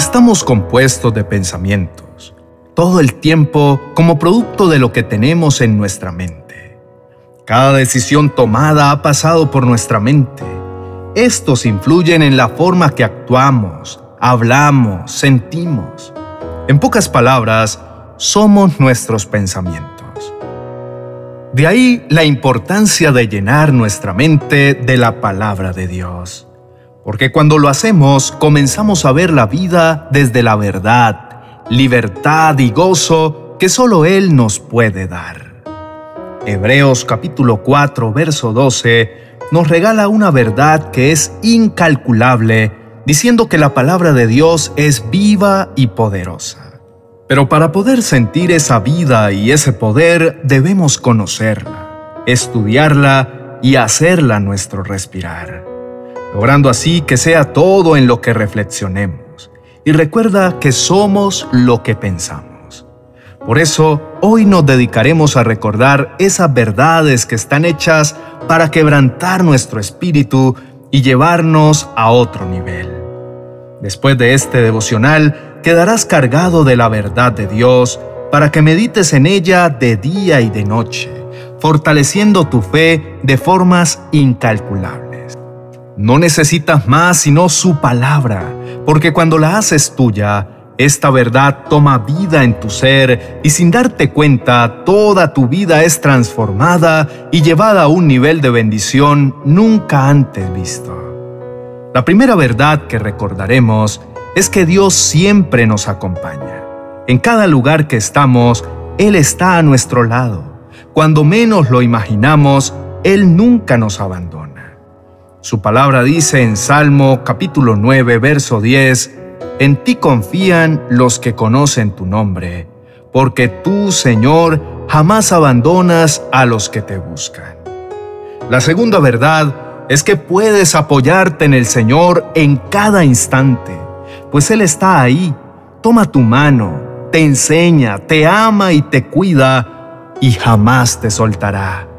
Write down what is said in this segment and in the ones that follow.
Estamos compuestos de pensamientos, todo el tiempo como producto de lo que tenemos en nuestra mente. Cada decisión tomada ha pasado por nuestra mente. Estos influyen en la forma que actuamos, hablamos, sentimos. En pocas palabras, somos nuestros pensamientos. De ahí la importancia de llenar nuestra mente de la palabra de Dios. Porque cuando lo hacemos, comenzamos a ver la vida desde la verdad, libertad y gozo que solo Él nos puede dar. Hebreos capítulo 4, verso 12 nos regala una verdad que es incalculable, diciendo que la palabra de Dios es viva y poderosa. Pero para poder sentir esa vida y ese poder debemos conocerla, estudiarla y hacerla nuestro respirar, logrando así que sea todo en lo que reflexionemos. Y recuerda que somos lo que pensamos. Por eso, hoy nos dedicaremos a recordar esas verdades que están hechas para quebrantar nuestro espíritu y llevarnos a otro nivel. Después de este devocional, quedarás cargado de la verdad de Dios para que medites en ella de día y de noche, fortaleciendo tu fe de formas incalculables. No necesitas más sino su palabra, porque cuando la haces tuya, esta verdad toma vida en tu ser y sin darte cuenta, toda tu vida es transformada y llevada a un nivel de bendición nunca antes visto. La primera verdad que recordaremos es que Dios siempre nos acompaña. En cada lugar que estamos, Él está a nuestro lado. Cuando menos lo imaginamos, Él nunca nos abandona. Su palabra dice en Salmo capítulo 9, verso 10, En ti confían los que conocen tu nombre, porque tú, Señor, jamás abandonas a los que te buscan. La segunda verdad es que puedes apoyarte en el Señor en cada instante pues Él está ahí, toma tu mano, te enseña, te ama y te cuida y jamás te soltará.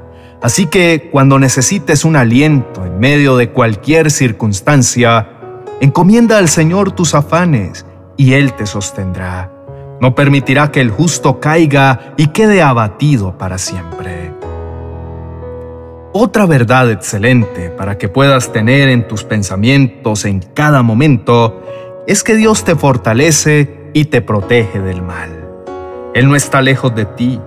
Así que cuando necesites un aliento en medio de cualquier circunstancia, encomienda al Señor tus afanes y Él te sostendrá. No permitirá que el justo caiga y quede abatido para siempre. Otra verdad excelente para que puedas tener en tus pensamientos en cada momento es que Dios te fortalece y te protege del mal. Él no está lejos de ti.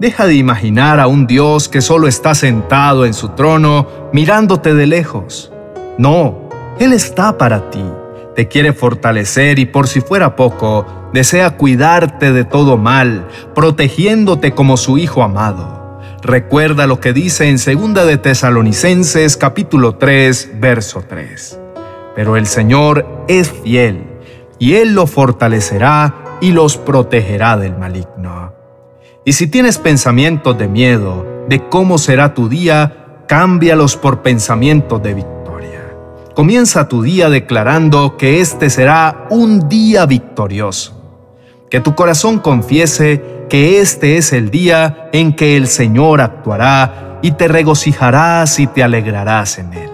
Deja de imaginar a un Dios que solo está sentado en su trono mirándote de lejos. No, Él está para ti. Te quiere fortalecer y por si fuera poco, desea cuidarte de todo mal, protegiéndote como su Hijo amado. Recuerda lo que dice en 2 de Tesalonicenses capítulo 3, verso 3 pero el Señor es fiel, y Él lo fortalecerá y los protegerá del maligno. Y si tienes pensamientos de miedo, de cómo será tu día, cámbialos por pensamientos de victoria. Comienza tu día declarando que este será un día victorioso. Que tu corazón confiese que este es el día en que el Señor actuará y te regocijarás y te alegrarás en él.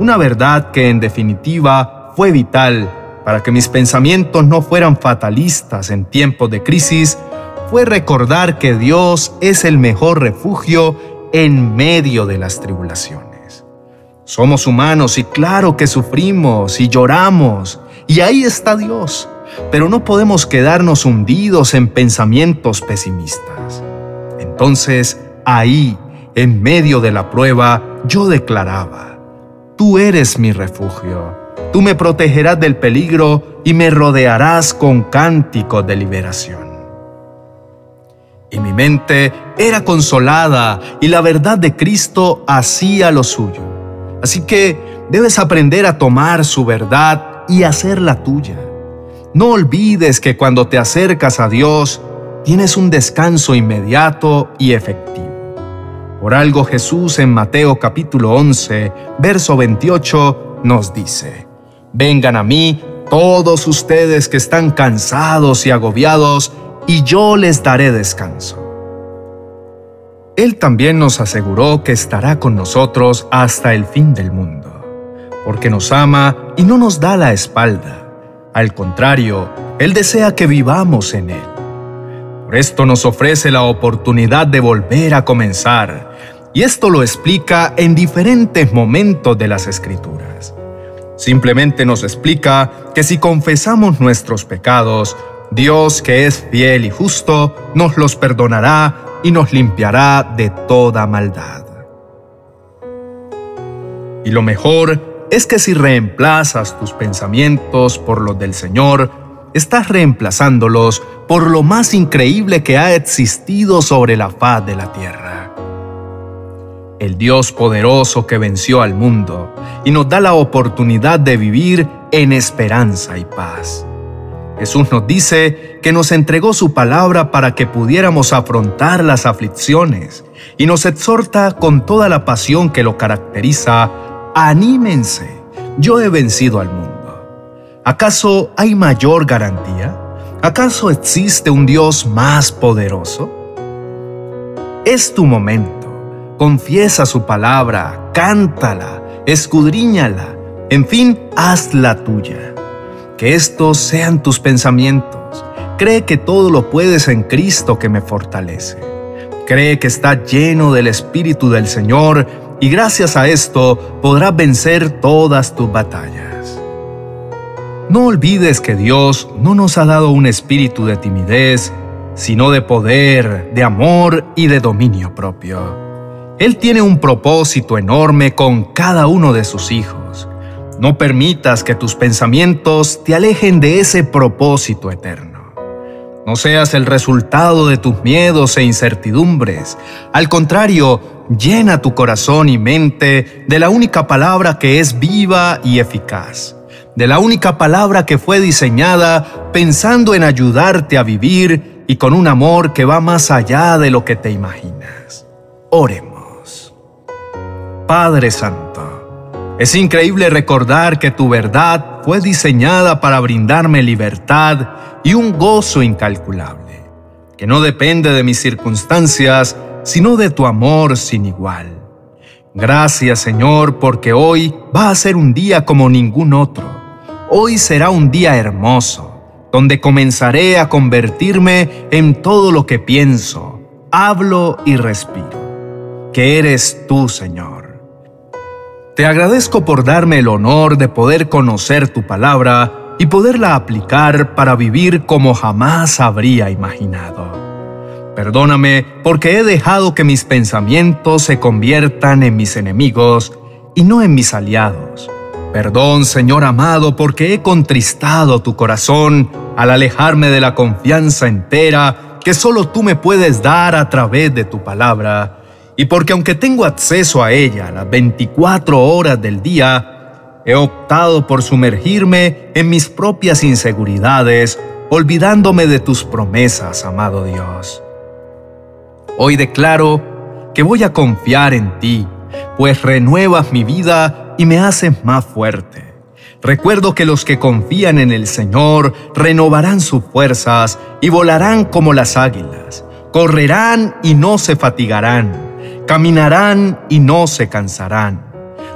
Una verdad que en definitiva fue vital para que mis pensamientos no fueran fatalistas en tiempos de crisis fue recordar que Dios es el mejor refugio en medio de las tribulaciones. Somos humanos y claro que sufrimos y lloramos, y ahí está Dios, pero no podemos quedarnos hundidos en pensamientos pesimistas. Entonces, ahí, en medio de la prueba, yo declaraba, Tú eres mi refugio. Tú me protegerás del peligro y me rodearás con cánticos de liberación. Y mi mente era consolada y la verdad de Cristo hacía lo suyo. Así que debes aprender a tomar su verdad y hacerla tuya. No olvides que cuando te acercas a Dios, tienes un descanso inmediato y efectivo. Por algo Jesús en Mateo capítulo 11, verso 28 nos dice, Vengan a mí todos ustedes que están cansados y agobiados, y yo les daré descanso. Él también nos aseguró que estará con nosotros hasta el fin del mundo, porque nos ama y no nos da la espalda. Al contrario, Él desea que vivamos en Él. Por esto nos ofrece la oportunidad de volver a comenzar, y esto lo explica en diferentes momentos de las Escrituras. Simplemente nos explica que si confesamos nuestros pecados, Dios que es fiel y justo, nos los perdonará y nos limpiará de toda maldad. Y lo mejor es que si reemplazas tus pensamientos por los del Señor, estás reemplazándolos por lo más increíble que ha existido sobre la faz de la tierra. El Dios poderoso que venció al mundo y nos da la oportunidad de vivir en esperanza y paz. Jesús nos dice que nos entregó su palabra para que pudiéramos afrontar las aflicciones y nos exhorta con toda la pasión que lo caracteriza, anímense, yo he vencido al mundo. ¿Acaso hay mayor garantía? ¿Acaso existe un Dios más poderoso? Es tu momento. Confiesa su palabra, cántala, escudriñala, en fin, hazla tuya. Que estos sean tus pensamientos. Cree que todo lo puedes en Cristo que me fortalece. Cree que está lleno del Espíritu del Señor y gracias a esto podrás vencer todas tus batallas. No olvides que Dios no nos ha dado un espíritu de timidez, sino de poder, de amor y de dominio propio. Él tiene un propósito enorme con cada uno de sus hijos no permitas que tus pensamientos te alejen de ese propósito eterno. No seas el resultado de tus miedos e incertidumbres. Al contrario, llena tu corazón y mente de la única palabra que es viva y eficaz. De la única palabra que fue diseñada pensando en ayudarte a vivir y con un amor que va más allá de lo que te imaginas. Oremos. Padre Santo, es increíble recordar que tu verdad fue diseñada para brindarme libertad y un gozo incalculable, que no depende de mis circunstancias, sino de tu amor sin igual. Gracias Señor, porque hoy va a ser un día como ningún otro. Hoy será un día hermoso, donde comenzaré a convertirme en todo lo que pienso, hablo y respiro, que eres tú, Señor. Te agradezco por darme el honor de poder conocer tu palabra y poderla aplicar para vivir como jamás habría imaginado. Perdóname porque he dejado que mis pensamientos se conviertan en mis enemigos y no en mis aliados. Perdón, Señor amado, porque he contristado tu corazón al alejarme de la confianza entera que solo tú me puedes dar a través de tu palabra y porque aunque tengo acceso a ella las 24 horas del día, he optado por sumergirme en mis propias inseguridades, olvidándome de tus promesas, amado Dios. Hoy declaro que voy a confiar en ti, pues renuevas mi vida y me haces más fuerte. Recuerdo que los que confían en el Señor renovarán sus fuerzas y volarán como las águilas, correrán y no se fatigarán caminarán y no se cansarán,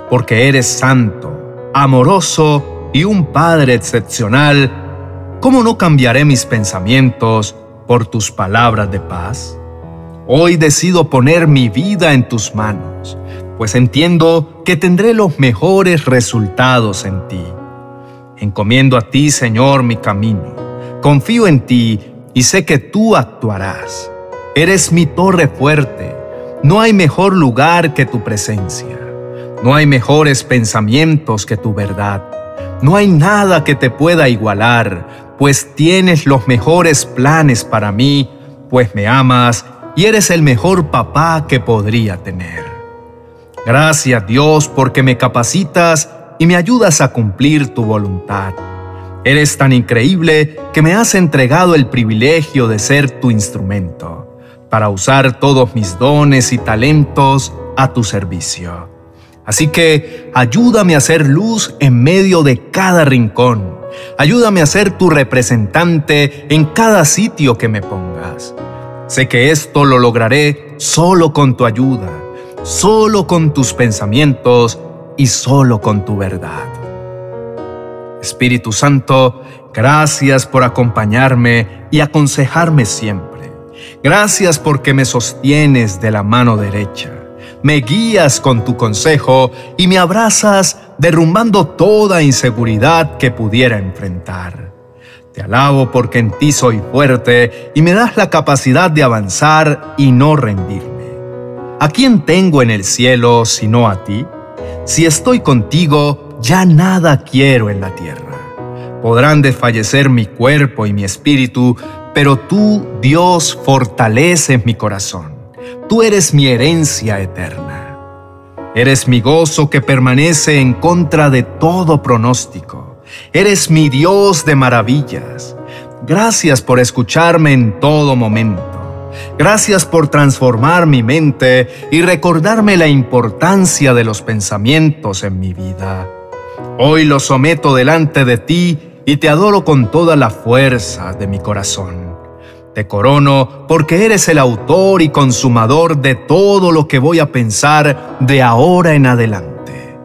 porque eres santo, amoroso y un Padre excepcional. ¿Cómo no cambiaré mis pensamientos por tus palabras de paz? Hoy decido poner mi vida en tus manos, pues entiendo que tendré los mejores resultados en ti. Encomiendo a ti, Señor, mi camino. Confío en ti y sé que tú actuarás. Eres mi torre fuerte no hay mejor lugar que tu presencia. No hay mejores pensamientos que tu verdad. No hay nada que te pueda igualar, pues tienes los mejores planes para mí, pues me amas y eres el mejor papá que podría tener. Gracias Dios porque me capacitas y me ayudas a cumplir tu voluntad. Eres tan increíble que me has entregado el privilegio de ser tu instrumento para usar todos mis dones y talentos a tu servicio. Así que ayúdame a ser luz en medio de cada rincón. Ayúdame a ser tu representante en cada sitio que me pongas. Sé que esto lo lograré solo con tu ayuda, solo con tus pensamientos y solo con tu verdad. Espíritu Santo, gracias por acompañarme y aconsejarme siempre. Gracias porque me sostienes de la mano derecha. Me guías con tu consejo y me abrazas derrumbando toda inseguridad que pudiera enfrentar. Te alabo porque en ti soy fuerte y me das la capacidad de avanzar y no rendirme. ¿A quién tengo en el cielo sino a ti? Si estoy contigo, ya nada quiero en la tierra. Podrán desfallecer mi cuerpo y mi espíritu, pero tú, Dios, fortaleces mi corazón. Tú eres mi herencia eterna. Eres mi gozo que permanece en contra de todo pronóstico. Eres mi Dios de maravillas. Gracias por escucharme en todo momento. Gracias por transformar mi mente y recordarme la importancia de los pensamientos en mi vida. Hoy los someto delante de ti y te adoro con toda la fuerza de mi corazón. Te corono porque eres el autor y consumador de todo lo que voy a pensar de ahora en adelante.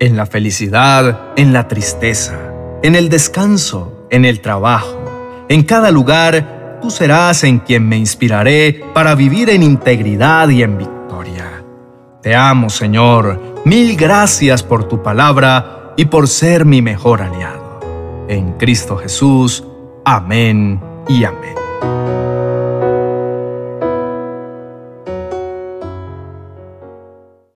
En la felicidad, en la tristeza, en el descanso, en el trabajo, en cada lugar, tú serás en quien me inspiraré para vivir en integridad y en victoria. Te amo, Señor. Mil gracias por tu palabra y por ser mi mejor aliado. En Cristo Jesús. Amén y amén.